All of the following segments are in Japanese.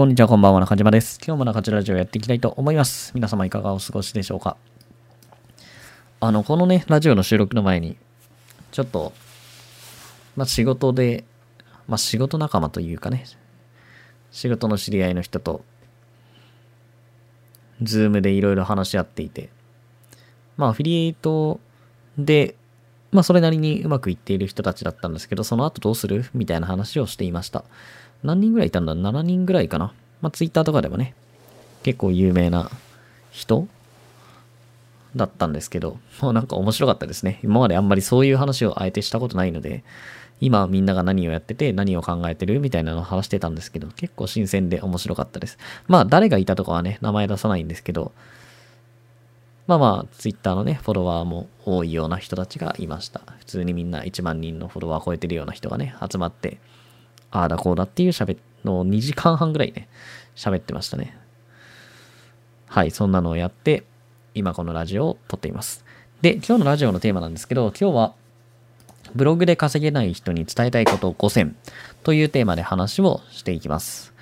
こんにちは、こんばんは、中島です。今日も中島ラジオやっていきたいと思います。皆様いかがお過ごしでしょうかあの、このね、ラジオの収録の前に、ちょっと、まあ、仕事で、まあ、仕事仲間というかね、仕事の知り合いの人と、ズームでいろいろ話し合っていて、まあ、アフィリエイトで、まあ、それなりにうまくいっている人たちだったんですけど、その後どうする？みたいな話をしていました。何人ぐらいいたんだ ?7 人ぐらいかな。まあ、ツイッターとかでもね、結構有名な人だったんですけど、も うなんか面白かったですね。今まであんまりそういう話をあえてしたことないので、今みんなが何をやってて何を考えてる？みたいなのを話してたんですけど、結構新鮮で面白かったです。まあ誰がいたとかはね、名前出さないんですけど、まあまあ、ツイッターのね、フォロワーも多いような人たちがいました。普通にみんな1万人のフォロワー超えてるような人がね、集まって、ああだこうだっていう喋の2時間半ぐらいね、喋ってましたね。はい、そんなのをやって、今このラジオを撮っています。で、今日のラジオのテーマなんですけど、今日は、ブログで稼げない人に伝えたいことを5選というテーマで話をしていきます。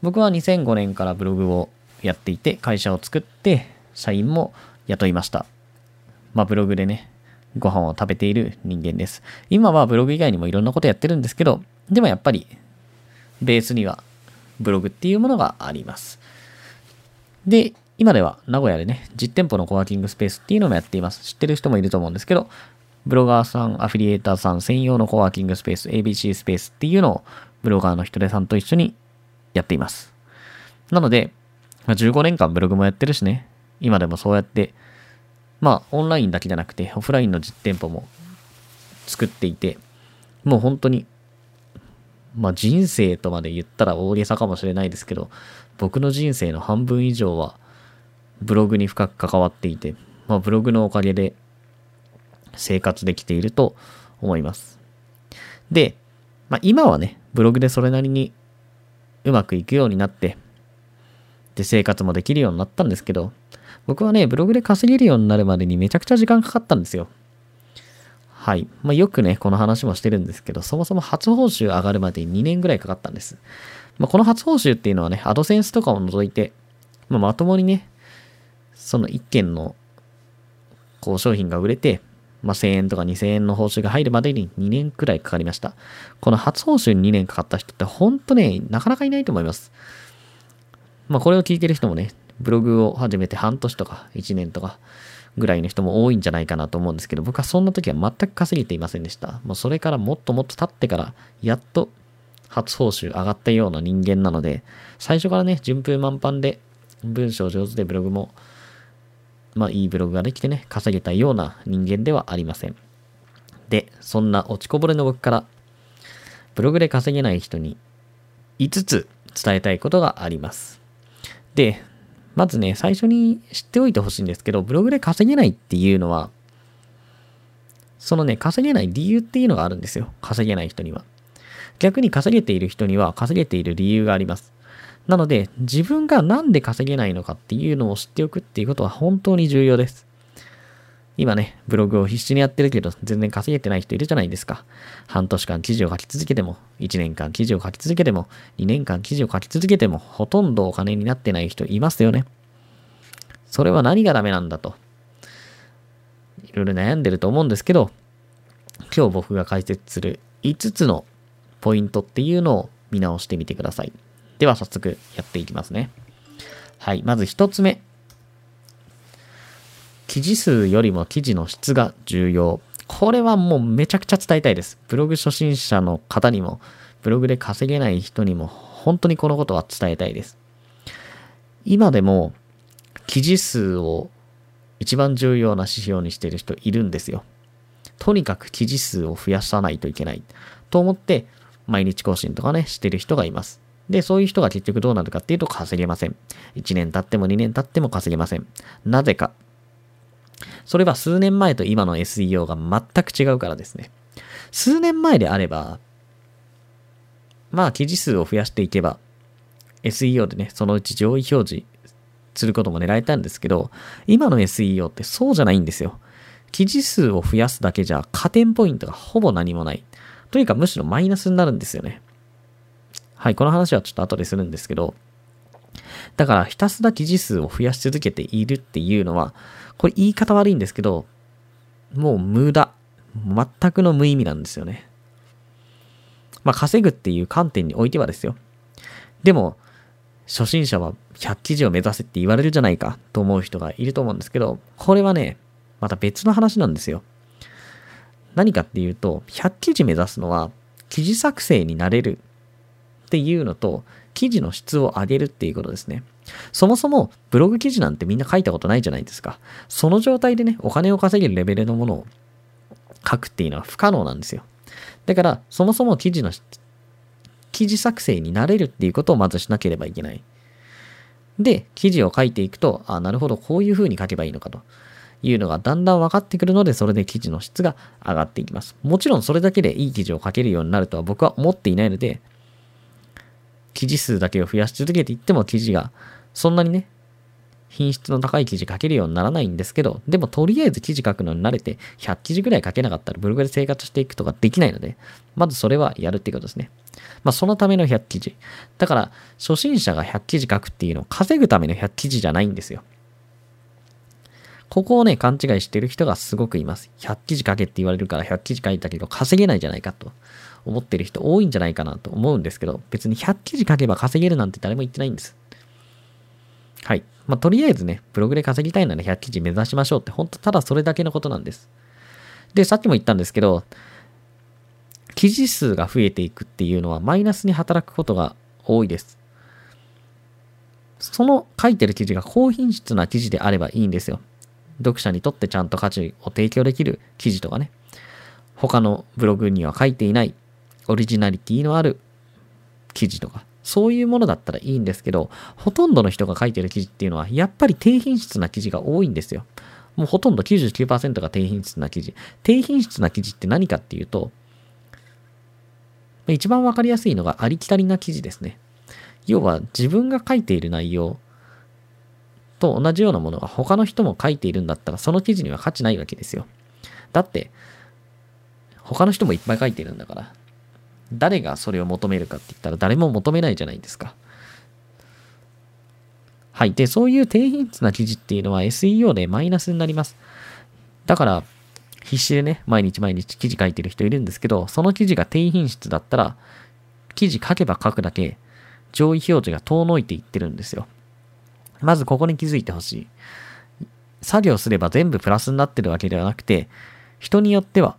僕は2005年からブログをやっていて、会社を作って、社員も雇いました。まあ、ブログでね、ご飯を食べている人間です。今はブログ以外にもいろんなことやってるんですけど、でもやっぱり、ベースにはブログっていうものがあります。で、今では名古屋でね、実店舗のコワーキングスペースっていうのもやっています。知ってる人もいると思うんですけど、ブロガーさん、アフィリエーターさん専用のコワーキングスペース、ABC スペースっていうのをブロガーの人手さんと一緒にやっています。なので、ま、15年間ブログもやってるしね、今でもそうやって、まあオンラインだけじゃなくてオフラインの実店舗も作っていて、もう本当にまあ人生とまで言ったら大げさかもしれないですけど、僕の人生の半分以上はブログに深く関わっていて、まあブログのおかげで生活できていると思います。で、まあ今はね、ブログでそれなりにうまくいくようになって、で生活もできるようになったんですけど、僕はね、ブログで稼げるようになるまでにめちゃくちゃ時間かかったんですよ。はい。まあ、よくね、この話もしてるんですけど、そもそも初報酬上がるまでに2年ぐらいかかったんです。まあ、この初報酬っていうのはね、アドセンスとかを除いて、まあ、まともにね、その1件の、こう、商品が売れて、まあ、1000円とか2000円の報酬が入るまでに2年くらいかかりました。この初報酬に2年かかった人ってほんとね、なかなかいないと思います。まあ、これを聞いてる人もね、ブログを始めて半年とか1年とか、ぐらいの人も多いんじゃないかなと思うんですけど、僕はそんな時は全く稼げていませんでした。もうそれからもっともっと経ってから、やっと初報酬上がったような人間なので、最初からね、順風満帆で、文章上手でブログも、まあいいブログができてね、稼げたような人間ではありません。で、そんな落ちこぼれの僕から、ブログで稼げない人に5つ伝えたいことがあります。で、まずね、最初に知っておいてほしいんですけど、ブログで稼げないっていうのは、そのね、稼げない理由っていうのがあるんですよ。稼げない人には。逆に稼げている人には稼げている理由があります。なので、自分がなんで稼げないのかっていうのを知っておくっていうことは本当に重要です。今ね、ブログを必死にやってるけど、全然稼げてない人いるじゃないですか。半年間記事を書き続けても、1年間記事を書き続けても、2年間記事を書き続けても、ほとんどお金になってない人いますよね。それは何がダメなんだと。いろいろ悩んでると思うんですけど、今日僕が解説する5つのポイントっていうのを見直してみてください。では早速やっていきますね。はい、まず1つ目。記事数よりも記事の質が重要。これはもうめちゃくちゃ伝えたいです。ブログ初心者の方にも、ブログで稼げない人にも、本当にこのことは伝えたいです。今でも、記事数を一番重要な指標にしている人いるんですよ。とにかく記事数を増やさないといけない。と思って、毎日更新とかね、してる人がいます。で、そういう人が結局どうなるかっていうと稼げません。1年経っても2年経っても稼げません。なぜか。それは数年前と今の SEO が全く違うからですね。数年前であれば、まあ記事数を増やしていけば、SEO でね、そのうち上位表示することも狙えたんですけど、今の SEO ってそうじゃないんですよ。記事数を増やすだけじゃ加点ポイントがほぼ何もない。というかむしろマイナスになるんですよね。はい、この話はちょっと後でするんですけど、だからひたすら記事数を増やし続けているっていうのは、これ言い方悪いんですけど、もう無駄。全くの無意味なんですよね。まあ稼ぐっていう観点においてはですよ。でも、初心者は100記事を目指せって言われるじゃないかと思う人がいると思うんですけど、これはね、また別の話なんですよ。何かっていうと、100記事目指すのは、記事作成になれるっていうのと、記事の質を上げるっていうことですね。そもそもブログ記事なんてみんな書いたことないじゃないですか。その状態でね、お金を稼げるレベルのものを書くっていうのは不可能なんですよ。だから、そもそも記事の記事作成になれるっていうことをまずしなければいけない。で、記事を書いていくと、あ、なるほど、こういう風に書けばいいのかというのがだんだん分かってくるので、それで記事の質が上がっていきます。もちろんそれだけでいい記事を書けるようになるとは僕は思っていないので、記事数だけを増やし続けていっても記事がそんなにね、品質の高い記事書けるようにならないんですけど、でもとりあえず記事書くのに慣れて、100記事ぐらい書けなかったらブログで生活していくとかできないので、まずそれはやるっていうことですね。まあそのための100記事。だから、初心者が100記事書くっていうのを稼ぐための100記事じゃないんですよ。ここをね、勘違いしてる人がすごくいます。100記事書けって言われるから100記事書いたけど稼げないじゃないかと思ってる人多いんじゃないかなと思うんですけど、別に100記事書けば稼げるなんて誰も言ってないんです。はい。まあ、とりあえずね、ブログで稼ぎたいなら100記事目指しましょうって、本当ただそれだけのことなんです。で、さっきも言ったんですけど、記事数が増えていくっていうのはマイナスに働くことが多いです。その書いてる記事が高品質な記事であればいいんですよ。読者にとってちゃんと価値を提供できる記事とかね。他のブログには書いていないオリジナリティのある記事とか。そういうものだったらいいんですけど、ほとんどの人が書いてる記事っていうのは、やっぱり低品質な記事が多いんですよ。もうほとんど99%が低品質な記事。低品質な記事って何かっていうと、一番わかりやすいのがありきたりな記事ですね。要は自分が書いている内容と同じようなものが他の人も書いているんだったらその記事には価値ないわけですよ。だって、他の人もいっぱい書いてるんだから、誰がそれを求めるかって言ったら誰も求めないじゃないですか。はい。で、そういう低品質な記事っていうのは SEO でマイナスになります。だから、必死でね、毎日毎日記事書いてる人いるんですけど、その記事が低品質だったら、記事書けば書くだけ、上位表示が遠のいていってるんですよ。まずここに気づいてほしい。作業すれば全部プラスになってるわけではなくて、人によっては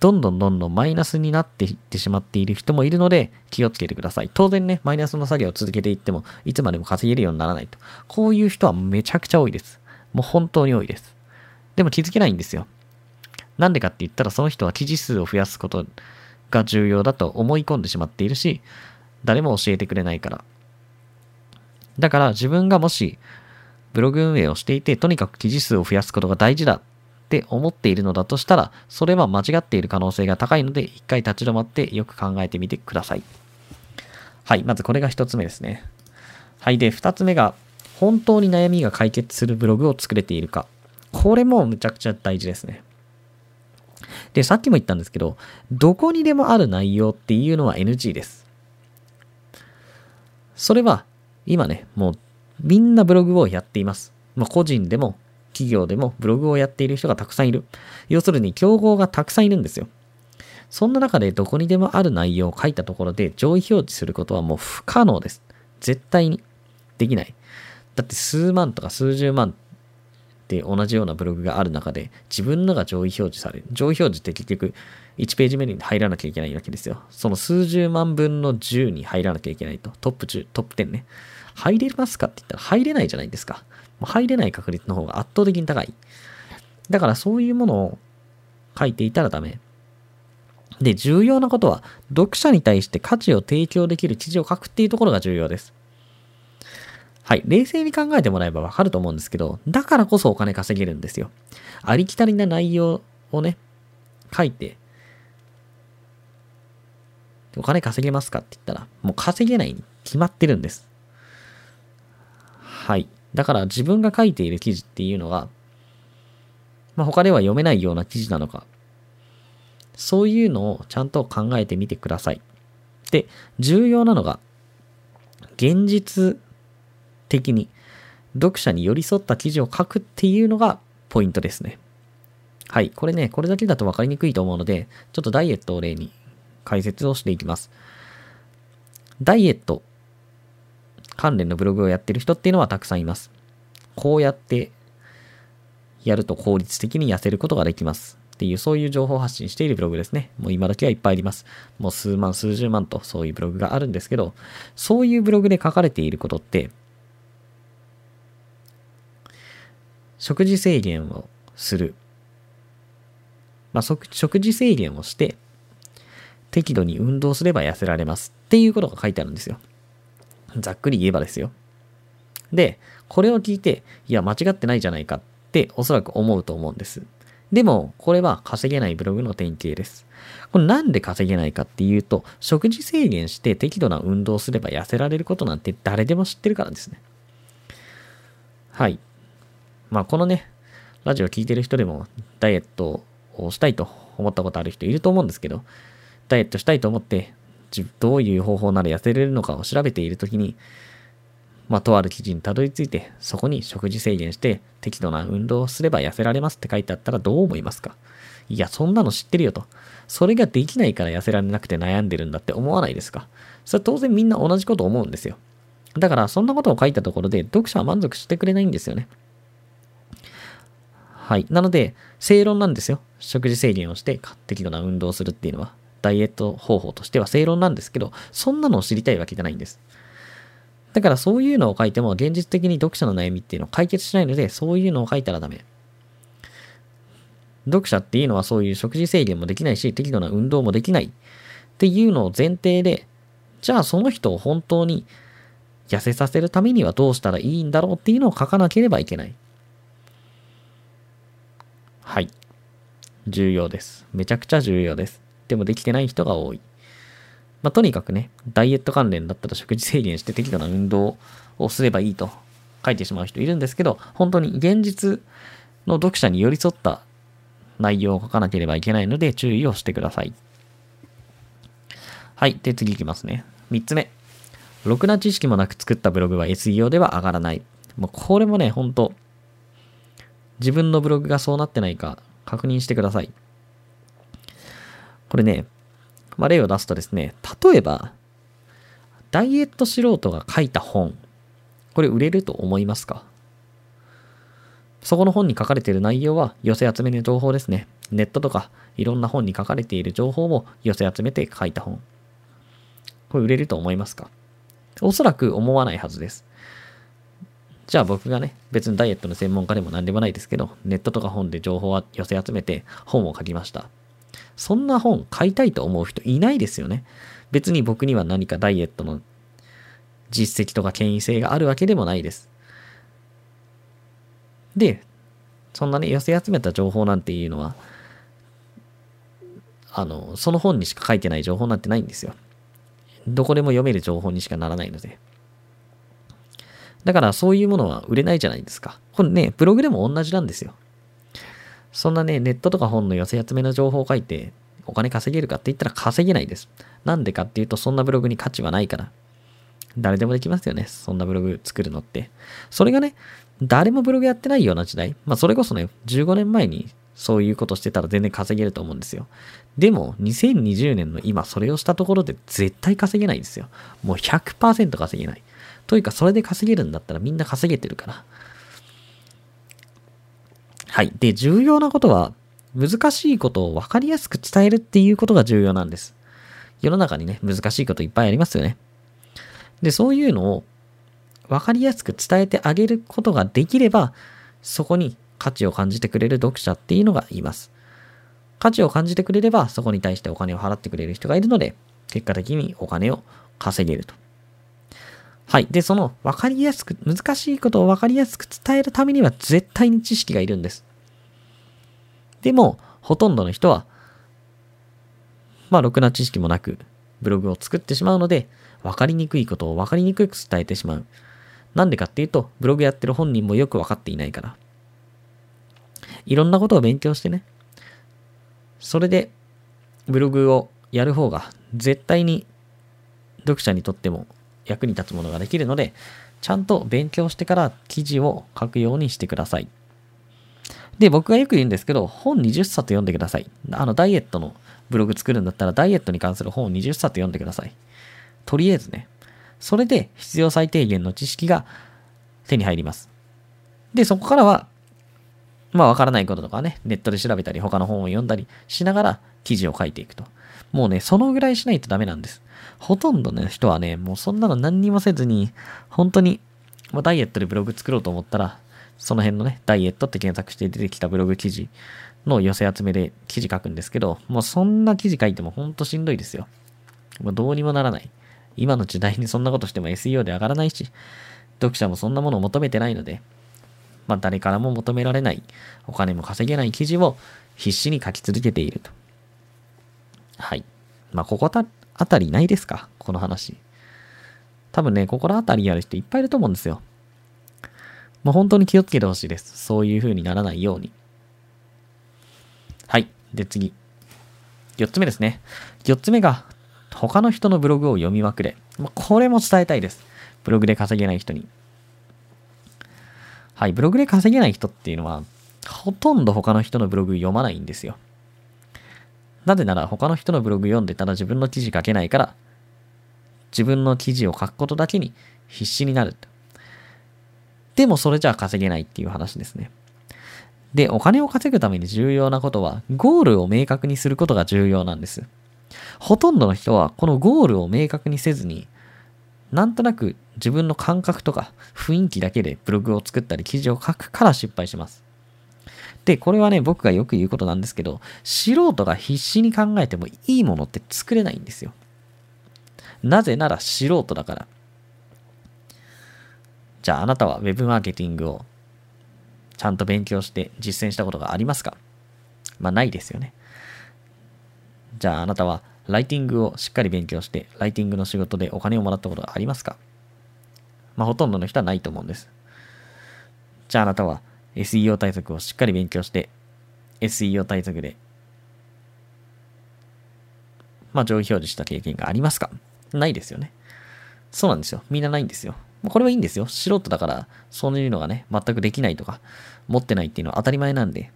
どんどんどんどんマイナスになっていってしまっている人もいるので気をつけてください。当然ね、マイナスの作業を続けていってもいつまでも稼げるようにならないと。こういう人はめちゃくちゃ多いです。もう本当に多いです。でも気づけないんですよ。なんでかって言ったらその人は記事数を増やすことが重要だと思い込んでしまっているし、誰も教えてくれないから。だから自分がもしブログ運営をしていて、とにかく記事数を増やすことが大事だって思っているのだとしたら、それは間違っている可能性が高いので、一回立ち止まってよく考えてみてください。はい、まずこれが一つ目ですね。はい、で、二つ目が、本当に悩みが解決するブログを作れているか。これもむちゃくちゃ大事ですね。で、さっきも言ったんですけど、どこにでもある内容っていうのは NG です。それは、今ね、もうみんなブログをやっています。まあ、個人でも企業でもブログをやっている人がたくさんいる。要するに競合がたくさんいるんですよ。そんな中でどこにでもある内容を書いたところで上位表示することはもう不可能です。絶対にできない。だって数万とか数十万って同じようなブログがある中で自分のが上位表示される。上位表示って結局1ページ目に入らなきゃいけないわけですよ。その数十万分の10に入らなきゃいけないと。トップ10、トップ10ね。入れますかって言ったら入れないじゃないですか。入れない確率の方が圧倒的に高い。だからそういうものを書いていたらダメ。で、重要なことは、読者に対して価値を提供できる記事を書くっていうところが重要です。はい。冷静に考えてもらえばわかると思うんですけど、だからこそお金稼げるんですよ。ありきたりな内容をね、書いて、お金稼げますかって言ったら、もう稼げないに決まってるんです。はい。だから自分が書いている記事っていうのが、まあ、他では読めないような記事なのか、そういうのをちゃんと考えてみてください。で、重要なのが、現実的に読者に寄り添った記事を書くっていうのがポイントですね。はい。これね、これだけだと分かりにくいと思うので、ちょっとダイエットを例に解説をしていきます。ダイエット関連のブログをやってる人っていうのはたくさんいます。こうやってやると効率的に痩せることができます。っていう、そういう情報発信しているブログですね。もう今だけはいっぱいあります。もう数万、数十万とそういうブログがあるんですけど、そういうブログで書かれていることって、食事制限をする。まあ、食事制限をして、適度に運動すれば痩せられますっていうことが書いてあるんですよ。ざっくり言えばですよ。で、これを聞いて、いや、間違ってないじゃないかっておそらく思うと思うんです。でも、これは稼げないブログの典型です。これなんで稼げないかっていうと、食事制限して適度な運動すれば痩せられることなんて誰でも知ってるからですね。はい。まあ、このね、ラジオ聴いてる人でもダイエットをしたいと思ったことある人いると思うんですけど、ダイエットしたいと思って、どういう方法なら痩せれるのかを調べているときに、まあ、とある記事にたどり着いて、そこに食事制限して適度な運動をすれば痩せられますって書いてあったらどう思いますか？いや、そんなの知ってるよと。それができないから痩せられなくて悩んでるんだって思わないですか？それは当然みんな同じこと思うんですよ。だから、そんなことを書いたところで、読者は満足してくれないんですよね。はい。なので、正論なんですよ。食事制限をして適度な運動をするっていうのは。ダイエット方法としては正論なんですけど、そんなのを知りたいわけじゃないんです。だからそういうのを書いても現実的に読者の悩みっていうのを解決しないので、そういうのを書いたらダメ。読者っていうのはそういう食事制限もできないし、適度な運動もできないっていうのを前提で、じゃあその人を本当に痩せさせるためにはどうしたらいいんだろうっていうのを書かなければいけない。はい。重要です。めちゃくちゃ重要です。でもできてない人が多い。まあ、とにかくね、ダイエット関連だったら食事制限して適度な運動をすればいいと書いてしまう人いるんですけど、本当に現実の読者に寄り添った内容を書かなければいけないので注意をしてください。はい。で、次いきますね。3つ目。ろくな知識もなく作ったブログは SEO では上がらない。もうこれもね、ほんと、自分のブログがそうなってないか確認してください。これね、まあ、例を出すとですね、例えば、ダイエット素人が書いた本、これ売れると思いますか？そこの本に書かれている内容は寄せ集めの情報ですね。ネットとかいろんな本に書かれている情報を寄せ集めて書いた本。これ売れると思いますか？おそらく思わないはずです。じゃあ僕がね、別にダイエットの専門家でも何でもないですけど、ネットとか本で情報を寄せ集めて本を書きました。そんな本買いたいと思う人いないですよね。別に僕には何かダイエットの実績とか権威性があるわけでもないです。で、そんなね、寄せ集めた情報なんていうのは、あの、その本にしか書いてない情報なんてないんですよ。どこでも読める情報にしかならないので。だからそういうものは売れないじゃないですか。これね、ブログでも同じなんですよ。そんなね、ネットとか本の寄せ集めの情報を書いて、お金稼げるかって言ったら稼げないです。なんでかっていうと、そんなブログに価値はないから。誰でもできますよね。そんなブログ作るのって。それがね、誰もブログやってないような時代。まあ、それこそね、15年前にそういうことしてたら全然稼げると思うんですよ。でも、2020年の今、それをしたところで絶対稼げないんですよ。もう100%稼げない。というか、それで稼げるんだったらみんな稼げてるから。はい。で、重要なことは、難しいことを分かりやすく伝えるっていうことが重要なんです。世の中にね、難しいこといっぱいありますよね。で、そういうのを分かりやすく伝えてあげることができれば、そこに価値を感じてくれる読者っていうのがいます。価値を感じてくれれば、そこに対してお金を払ってくれる人がいるので、結果的にお金を稼げると。はい。で、その分かりやすく、難しいことを分かりやすく伝えるためには絶対に知識がいるんです。でも、ほとんどの人は、まあ、ろくな知識もなく、ブログを作ってしまうので、分かりにくいことを分かりにくく伝えてしまう。なんでかっていうと、ブログやってる本人もよく分かっていないから。いろんなことを勉強してね。それで、ブログをやる方が絶対に読者にとっても役に立つものができるので、ちゃんと勉強してから記事を書くようにしてください。で、僕がよく言うんですけど、本20冊読んでください。あの、ダイエットのブログ作るんだったら、ダイエットに関する本を20冊読んでください。とりあえずね。それで必要最低限の知識が手に入ります。で、そこからは、まあわからないこととかね、ネットで調べたり、他の本を読んだりしながら記事を書いていくと。もうね、そのぐらいしないとダメなんです。ほとんどの人はね、もうそんなの何にもせずに、本当に、まあ、ダイエットでブログ作ろうと思ったら、その辺のね、ダイエットって検索して出てきたブログ記事の寄せ集めで記事書くんですけど、もうそんな記事書いてもほんとしんどいですよ。もうどうにもならない。今の時代にそんなことしても SEO で上がらないし、読者もそんなものを求めてないので、まあ誰からも求められない、お金も稼げない記事を必死に書き続けていると。はい。まあここあたりないですか？この話。多分ね、心当たりある人いっぱいいると思うんですよ。もう本当に気をつけてほしいです。そういう風にならないように。はい。で、次。4つ目ですね。4つ目が、他の人のブログを読みまくれ。これも伝えたいです。ブログで稼げない人に。はい。ブログで稼げない人っていうのは、ほとんど他の人のブログ読まないんですよ。なぜなら他の人のブログ読んでたら自分の記事書けないから、自分の記事を書くことだけに必死になる。でもそれじゃ稼げないっていう話ですね。で、お金を稼ぐために重要なことは、ゴールを明確にすることが重要なんです。ほとんどの人は、このゴールを明確にせずに、なんとなく自分の感覚とか雰囲気だけでブログを作ったり記事を書くから失敗します。で、これはね、僕がよく言うことなんですけど、素人が必死に考えてもいいものって作れないんですよ。なぜなら素人だから。じゃああなたは Web マーケティングをちゃんと勉強して実践したことがありますか？まあないですよね。じゃああなたはライティングをしっかり勉強して、ライティングの仕事でお金をもらったことがありますか？まあほとんどの人はないと思うんです。じゃああなたは SEO 対策をしっかり勉強して、SEO 対策で、まあ上位表示した経験がありますか？ないですよね。そうなんですよ。みんなないんですよ。これはいいんですよ。素人だから、そういうのがね、全くできないとか、持ってないっていうのは当たり前なんで。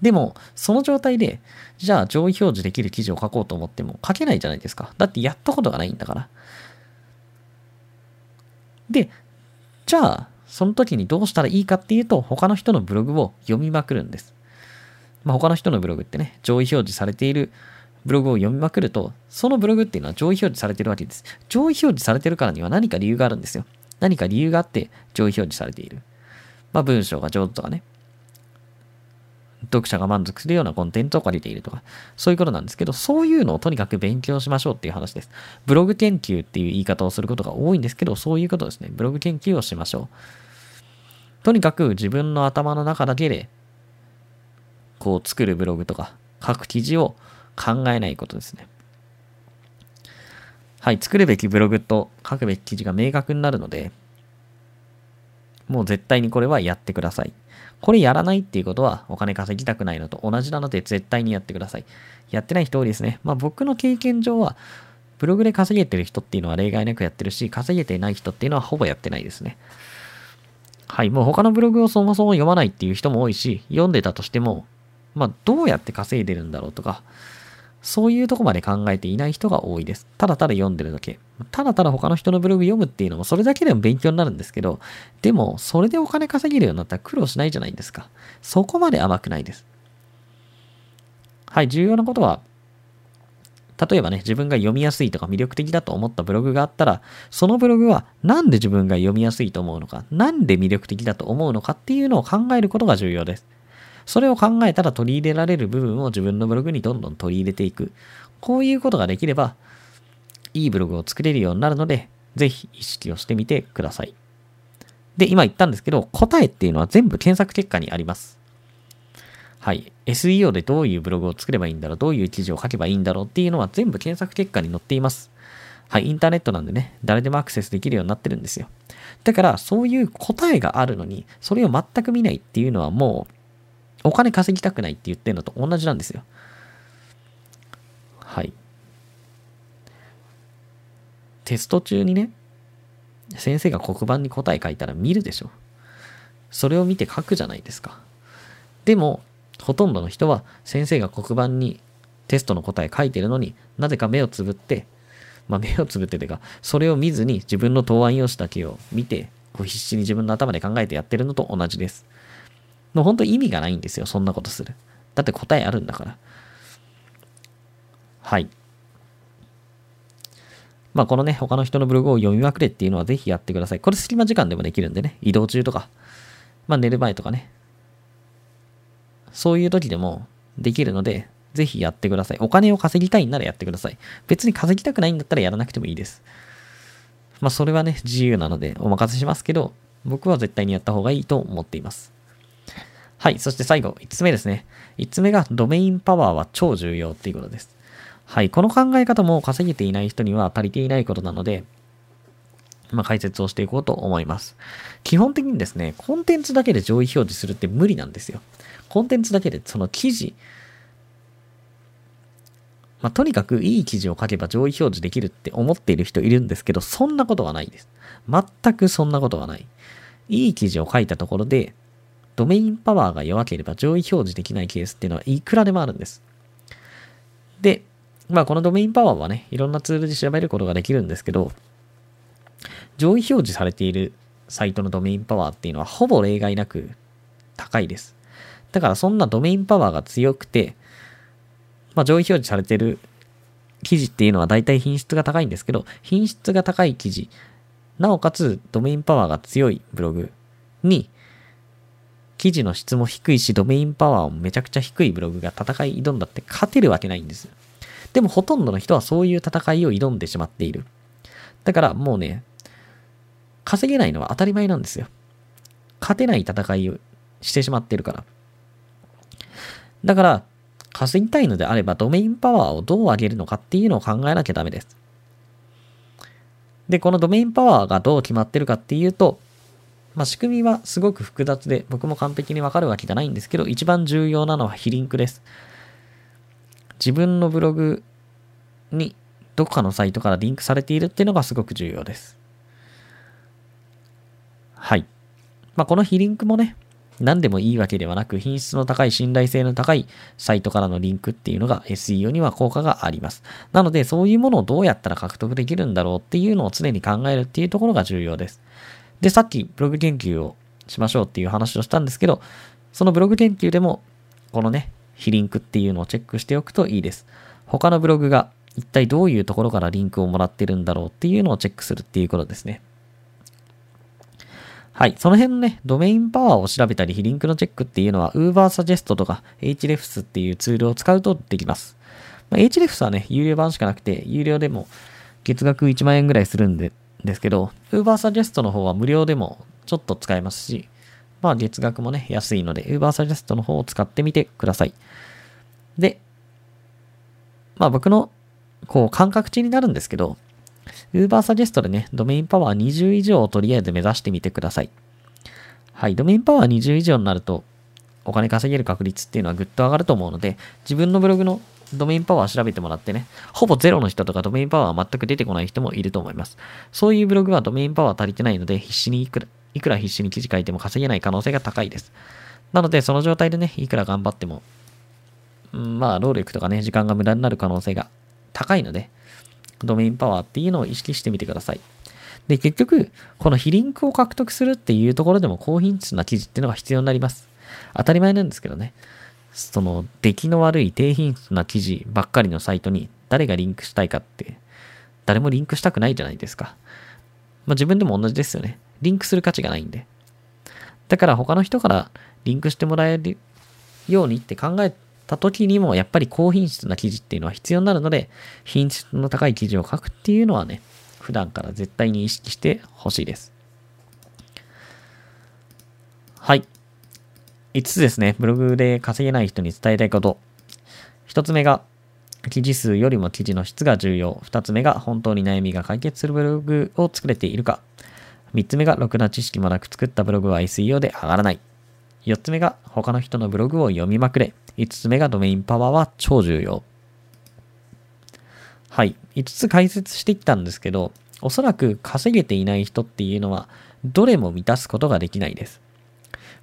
でも、その状態で、じゃあ上位表示できる記事を書こうと思っても書けないじゃないですか。だってやったことがないんだから。で、じゃあ、その時にどうしたらいいかっていうと、他の人のブログを読みまくるんです。まあ、他の人のブログってね、上位表示されているブログを読みまくると、そのブログっていうのは上位表示されてるわけです。上位表示されてるからには何か理由があるんですよ。何か理由があって上位表示されている。まあ、文章が上手とかね。読者が満足するようなコンテンツを借りているとか、そういうことなんですけど、そういうのをとにかく勉強しましょうっていう話です。ブログ研究っていう言い方をすることが多いんですけど、そういうことですね。ブログ研究をしましょう。とにかく自分の頭の中だけで、こう作るブログとか書く記事を考えないことですね。はい、作るべきブログと書くべき記事が明確になるので、もう絶対にこれはやってください。これやらないっていうことはお金稼ぎたくないのと同じなので絶対にやってください。やってない人多いですね。まあ僕の経験上は、ブログで稼げてる人っていうのは例外なくやってるし、稼げてない人っていうのはほぼやってないですね。はい、もう他のブログをそもそも読まないっていう人も多いし、読んでたとしても、まあどうやって稼いでるんだろうとか、そういうとこまで考えていない人が多いです。ただただ読んでるだけ。ただただ他の人のブログ読むっていうのもそれだけでも勉強になるんですけど、でもそれでお金稼げるようになったら苦労しないじゃないですか。そこまで甘くないです。はい、重要なことは、例えばね、自分が読みやすいとか魅力的だと思ったブログがあったら、そのブログはなんで自分が読みやすいと思うのか、なんで魅力的だと思うのかっていうのを考えることが重要です。それを考えたら取り入れられる部分を自分のブログにどんどん取り入れていく。こういうことができれば、いいブログを作れるようになるので、ぜひ意識をしてみてください。で、今言ったんですけど、答えっていうのは全部検索結果にあります。はい。SEO でどういうブログを作ればいいんだろう、どういう記事を書けばいいんだろうっていうのは全部検索結果に載っています。はい。インターネットなんでね、誰でもアクセスできるようになってるんですよ。だから、そういう答えがあるのに、それを全く見ないっていうのはもう、お金稼ぎたくないって言ってるのと同じなんですよ。はい。テスト中にね、先生が黒板に答え書いたら見るでしょ。それを見て書くじゃないですか。でも、ほとんどの人は先生が黒板にテストの答え書いてるのになぜか目をつぶって、まあ目をつぶっててか、それを見ずに自分の答案用紙だけを見て、こう必死に自分の頭で考えてやってるのと同じです。もう本当意味がないんですよ、そんなことする。だって答えあるんだから。はい。まあこのね、他の人のブログを読みまくれっていうのはぜひやってください。これ隙間時間でもできるんでね、移動中とか、まあ寝る前とかね、そういう時でもできるので、ぜひやってください。お金を稼ぎたいんならやってください。別に稼ぎたくないんだったらやらなくてもいいです。まあそれはね、自由なのでお任せしますけど、僕は絶対にやった方がいいと思っています。はい。そして最後、5つ目ですね。5つ目がドメインパワーは超重要っていうことです。はい。この考え方も稼げていない人には足りていないことなので、まあ、解説をしていこうと思います。基本的にですね、コンテンツだけで上位表示するって無理なんですよ。コンテンツだけでその記事、まあ、とにかくいい記事を書けば上位表示できるって思っている人いるんですけど、そんなことはないです。全くそんなことはない。いい記事を書いたところで、ドメインパワーが弱ければ上位表示できないケースっていうのはいくらでもあるんです。で、まあこのドメインパワーはね、いろんなツールで調べることができるんですけど、上位表示されているサイトのドメインパワーっていうのはほぼ例外なく高いです。だからそんなドメインパワーが強くて、まあ、上位表示されてる記事っていうのは大体品質が高いんですけど、品質が高い記事、なおかつドメインパワーが強いブログに、記事の質も低いし、ドメインパワーもめちゃくちゃ低いブログが戦い挑んだって勝てるわけないんです。でもほとんどの人はそういう戦いを挑んでしまっている。だからもうね、稼げないのは当たり前なんですよ。勝てない戦いをしてしまってるから。だから、稼ぎたいのであれば、ドメインパワーをどう上げるのかっていうのを考えなきゃダメです。で、このドメインパワーがどう決まってるかっていうと、まあ、仕組みはすごく複雑で、僕も完璧にわかるわけじゃないんですけど、一番重要なのは非リンクです。自分のブログにどこかのサイトからリンクされているっていうのがすごく重要です。はい。まあ、この非リンクもね、何でもいいわけではなく、品質の高い、信頼性の高いサイトからのリンクっていうのが SEO には効果があります。なので、そういうものをどうやったら獲得できるんだろうっていうのを常に考えるっていうところが重要です。で、さっきブログ研究をしましょうっていう話をしたんですけど、そのブログ研究でも、このね、非リンクっていうのをチェックしておくといいです。他のブログが一体どういうところからリンクをもらってるんだろうっていうのをチェックするっていうことですね。はい。その辺のね、ドメインパワーを調べたり、非リンクのチェックっていうのは、UberSuggest とか Hrefs っていうツールを使うとできます。まあ、Hrefs はね、有料版しかなくて、有料でも月額1万円ぐらいするんで、ですけど、UberSuggest の方は無料でもちょっと使えますし、まあ月額もね、安いので、UberSuggest の方を使ってみてください。で、まあ僕の、こう、感覚値になるんですけど、Uber サジェストでね、ドメインパワー20以上をとりあえず目指してみてください。はい、ドメインパワー20以上になると、お金稼げる確率っていうのはぐっと上がると思うので、自分のブログのドメインパワー調べてもらってね、ほぼゼロの人とかドメインパワー全く出てこない人もいると思います。そういうブログはドメインパワー足りてないので、必死にいくら、いくら必死に記事書いても稼げない可能性が高いです。なので、その状態でね、いくら頑張っても、うん、まあ、労力とかね、時間が無駄になる可能性が高いので、ドメインパワーっていうのを意識してみてください。で、結局、この非リンクを獲得するっていうところでも高品質な記事っていうのが必要になります。当たり前なんですけどね。その、出来の悪い低品質な記事ばっかりのサイトに誰がリンクしたいかって、誰もリンクしたくないじゃないですか。まあ自分でも同じですよね。リンクする価値がないんで。だから他の人からリンクしてもらえるようにって考えた時にもやっぱり高品質な記事っていうのは必要になるので、品質の高い記事を書くっていうのはね、普段から絶対に意識してほしいです。はい。5つですね。ブログで稼げない人に伝えたいこと。1つ目が、記事数よりも記事の質が重要。2つ目が、本当に悩みが解決するブログを作れているか。3つ目が、ろくな知識もなく作ったブログは SEO で上がらない。4つ目が、他の人のブログを読みまくれ。5つ目がドメインパワーは超重要。はい。5つ解説していったんですけど、おそらく稼げていない人っていうのは、どれも満たすことができないです。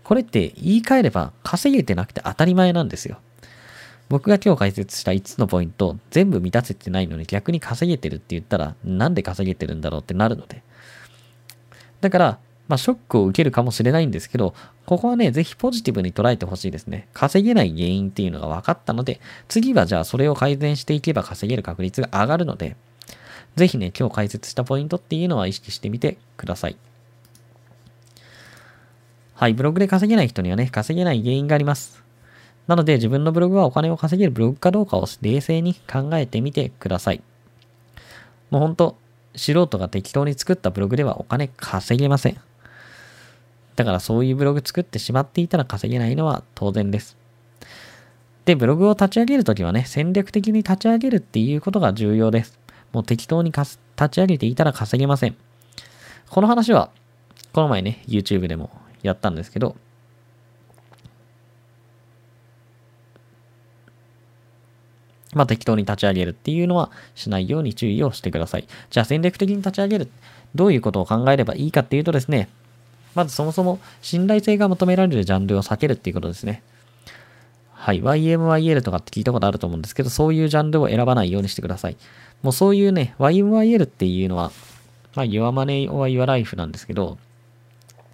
これって言い換えれば稼げてなくて当たり前なんですよ。僕が今日解説した5つのポイント、全部満たせてないのに逆に稼げてるって言ったら、なんで稼げてるんだろうってなるので。だから、まあ、ショックを受けるかもしれないんですけど、ここはね、ぜひポジティブに捉えてほしいですね。稼げない原因っていうのが分かったので、次はじゃあそれを改善していけば稼げる確率が上がるので、ぜひね、今日解説したポイントっていうのは意識してみてください。はい、ブログで稼げない人にはね、稼げない原因があります。なので自分のブログはお金を稼げるブログかどうかを冷静に考えてみてください。もうほんと、素人が適当に作ったブログではお金稼げません。だからそういうブログ作ってしまっていたら稼げないのは当然です。で、ブログを立ち上げるときはね、戦略的に立ち上げるっていうことが重要です。もう適当に立ち上げていたら稼げません。この話は、この前ね、YouTube でもやったんですけど、まあ、適当に立ち上げるっていうのはしないように注意をしてください。じゃあ戦略的に立ち上げる。どういうことを考えればいいかっていうとですね、まずそもそも信頼性が求められるジャンルを避けるっていうことですね。はい。YMYL とかって聞いたことあると思うんですけど、そういうジャンルを選ばないようにしてください。もうそういうね、YMYL っていうのは、まあ、Your Money or Your Life なんですけど、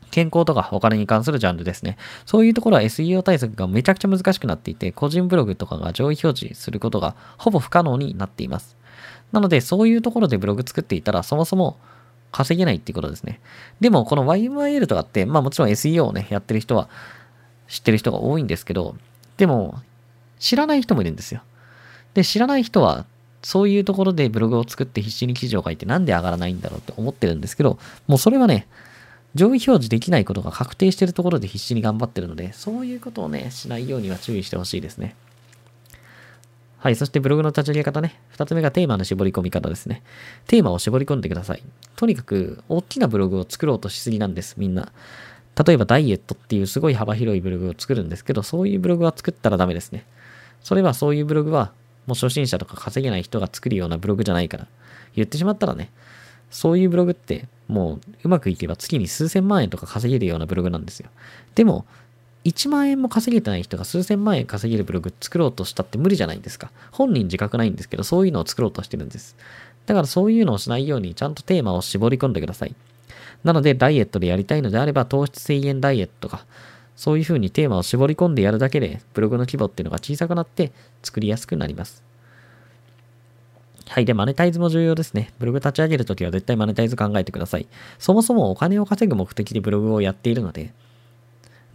健康とかお金に関するジャンルですね。そういうところは SEO 対策がめちゃくちゃ難しくなっていて、個人ブログとかが上位表示することがほぼ不可能になっています。なので、そういうところでブログ作っていたら、そもそも稼げないっていうことですね。でも、この YMIL とかって、まあもちろん SEO をね、やってる人は知ってる人が多いんですけど、でも、知らない人もいるんですよ。で、知らない人は、そういうところでブログを作って必死に記事を書いてなんで上がらないんだろうって思ってるんですけど、もうそれはね、上位表示できないことが確定しているところで必死に頑張ってるので、そういうことをね、しないようには注意してほしいですね。はい。そしてブログの立ち上げ方ね。二つ目がテーマの絞り込み方ですね。テーマを絞り込んでください。とにかく、大きなブログを作ろうとしすぎなんです、みんな。例えば、ダイエットっていうすごい幅広いブログを作るんですけど、そういうブログは作ったらダメですね。それはそういうブログは、もう初心者とか稼げない人が作るようなブログじゃないから。言ってしまったらね、そういうブログって、もううまくいけば月に数千万円とか稼げるようなブログなんですよ。でも、1万円も稼げてない人が数千万円稼げるブログ作ろうとしたって無理じゃないですか。本人自覚ないんですけど、そういうのを作ろうとしてるんです。だからそういうのをしないようにちゃんとテーマを絞り込んでください。なので、ダイエットでやりたいのであれば、糖質制限ダイエットとか、そういう風にテーマを絞り込んでやるだけで、ブログの規模っていうのが小さくなって作りやすくなります。はい。で、マネタイズも重要ですね。ブログ立ち上げるときは絶対マネタイズ考えてください。そもそもお金を稼ぐ目的でブログをやっているので、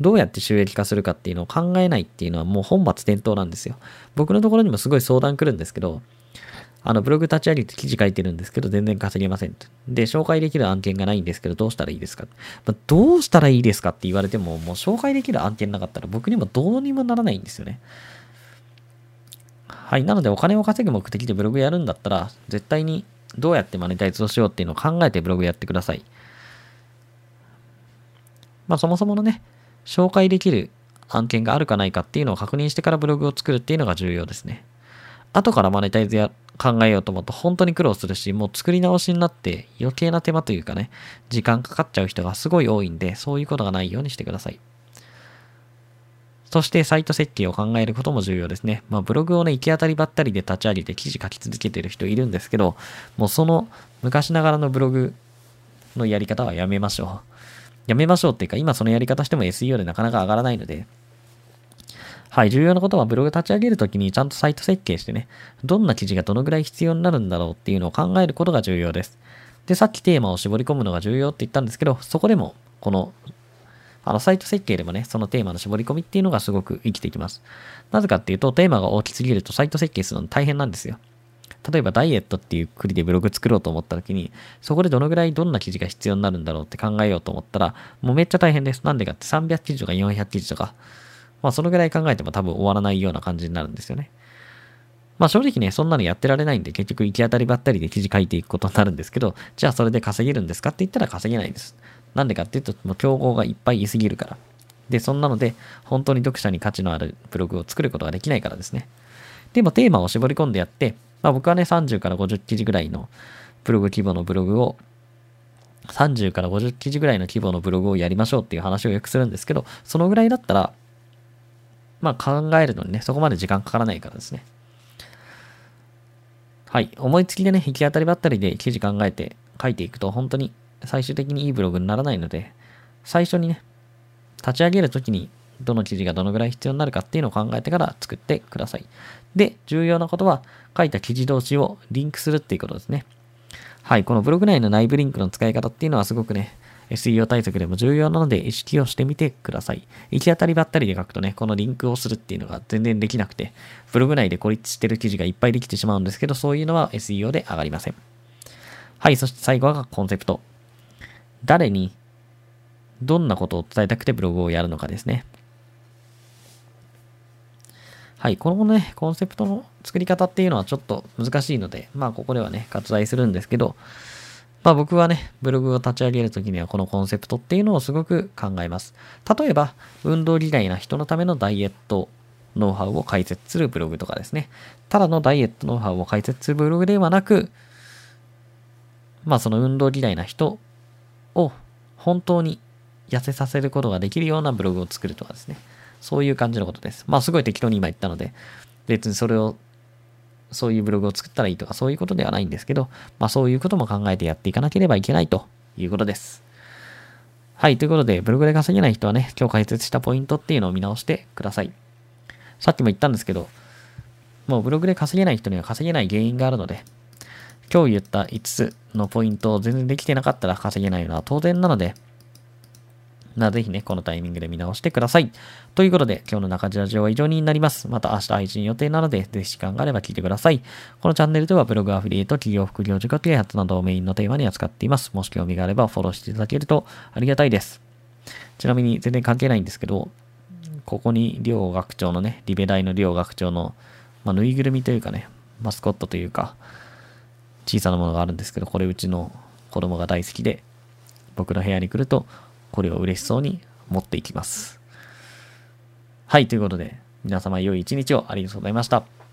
どうやって収益化するかっていうのを考えないっていうのはもう本末転倒なんですよ。僕のところにもすごい相談来るんですけど、あの、ブログ立ち上げて記事書いてるんですけど、全然稼げませんで、紹介できる案件がないんですけど、どうしたらいいですか、まあ、どうしたらいいですかって言われても、もう紹介できる案件なかったら僕にもどうにもならないんですよね。はい。なので、お金を稼ぐ目的でブログやるんだったら、絶対にどうやってマネタイズをしようっていうのを考えてブログやってください。まあ、そもそものね、紹介できる案件があるかないかっていうのを確認してからブログを作るっていうのが重要ですね。後からマネタイズや考えようと思うと本当に苦労するし、もう作り直しになって余計な手間というかね、時間かかっちゃう人がすごい多いんで、そういうことがないようにしてください。そしてサイト設計を考えることも重要ですね。まあブログをね、行き当たりばったりで立ち上げて記事書き続けてる人いるんですけど、もうその昔ながらのブログのやり方はやめましょう。やめましょうっていうか、今そのやり方しても SEO でなかなか上がらないので、はい、重要なことはブログ立ち上げるときにちゃんとサイト設計してね、どんな記事がどのぐらい必要になるんだろうっていうのを考えることが重要です。で、さっきテーマを絞り込むのが重要って言ったんですけど、そこでも、この、あの、サイト設計でもね、そのテーマの絞り込みっていうのがすごく生きてきます。なぜかっていうと、テーマが大きすぎるとサイト設計するの大変なんですよ。例えばダイエットっていう国でブログ作ろうと思った時に、そこでどのぐらいどんな記事が必要になるんだろうって考えようと思ったら、もうめっちゃ大変です。なんでかって300記事とか400記事とか、まあそのぐらい考えても多分終わらないような感じになるんですよね。まあ正直ね、そんなのやってられないんで、結局行き当たりばったりで記事書いていくことになるんですけど、じゃあそれで稼げるんですかって言ったら稼げないです。なんでかっていうと、もう競合がいっぱいいすぎるから。で、そんなので、本当に読者に価値のあるブログを作ることができないからですね。でもテーマを絞り込んでやって、まあ僕はね、30から50記事ぐらいのブログ規模のブログを30から50記事ぐらいの規模のブログをやりましょうっていう話をよくするんですけど、そのぐらいだったら、まあ考えるのにね、そこまで時間かからないからですね。はい。思いつきでね、行き当たりばったりで記事考えて書いていくと、本当に最終的にいいブログにならないので、最初にね、立ち上げるときにどの記事がどのぐらい必要になるかっていうのを考えてから作ってください。で、重要なことは、書いた記事同士をリンクするっていうことですね。はい、このブログ内の内部リンクの使い方っていうのはすごくね、SEO 対策でも重要なので意識をしてみてください。行き当たりばったりで書くとね、このリンクをするっていうのが全然できなくて、ブログ内で孤立してる記事がいっぱいできてしまうんですけど、そういうのは SEO で上がりません。はい、そして最後はコンセプト。誰に、どんなことを伝えたくてブログをやるのかですね。はい、このね、コンセプトの作り方っていうのはちょっと難しいので、まあここではね、割愛するんですけど、まあ僕はね、ブログを立ち上げるときにはこのコンセプトっていうのをすごく考えます。例えば、運動嫌いな人のためのダイエットノウハウを解説するブログとかですね。ただのダイエットノウハウを解説するブログではなく、まあその運動嫌いな人を本当に痩せさせることができるようなブログを作るとかですね。そういう感じのことです。まあすごい適当に今言ったので、別にそれをそういうブログを作ったらいいとかそういうことではないんですけど、まあそういうことも考えてやっていかなければいけないということです。はい、ということで、ブログで稼げない人はね、今日解説したポイントっていうのを見直してください。さっきも言ったんですけど、もうブログで稼げない人には稼げない原因があるので、今日言った5つのポイントを全然できてなかったら稼げないのは当然なので、なぜぜひね、このタイミングで見直してください。ということで、今日の中地ラジオは以上になります。また明日配信予定なので、ぜひ時間があれば聞いてください。このチャンネルではブログアフィリエイト、企業副業塾啓発などをメインのテーマに扱っています。もし興味があればフォローしていただけるとありがたいです。ちなみに全然関係ないんですけど、ここに両学長のね、リベ大の両学長の、まあ、ぬいぐるみというかね、マスコットというか、小さなものがあるんですけど、これうちの子供が大好きで、僕の部屋に来ると、これを嬉しそうに持っていきます。はい、ということで、皆様良い一日をありがとうございました。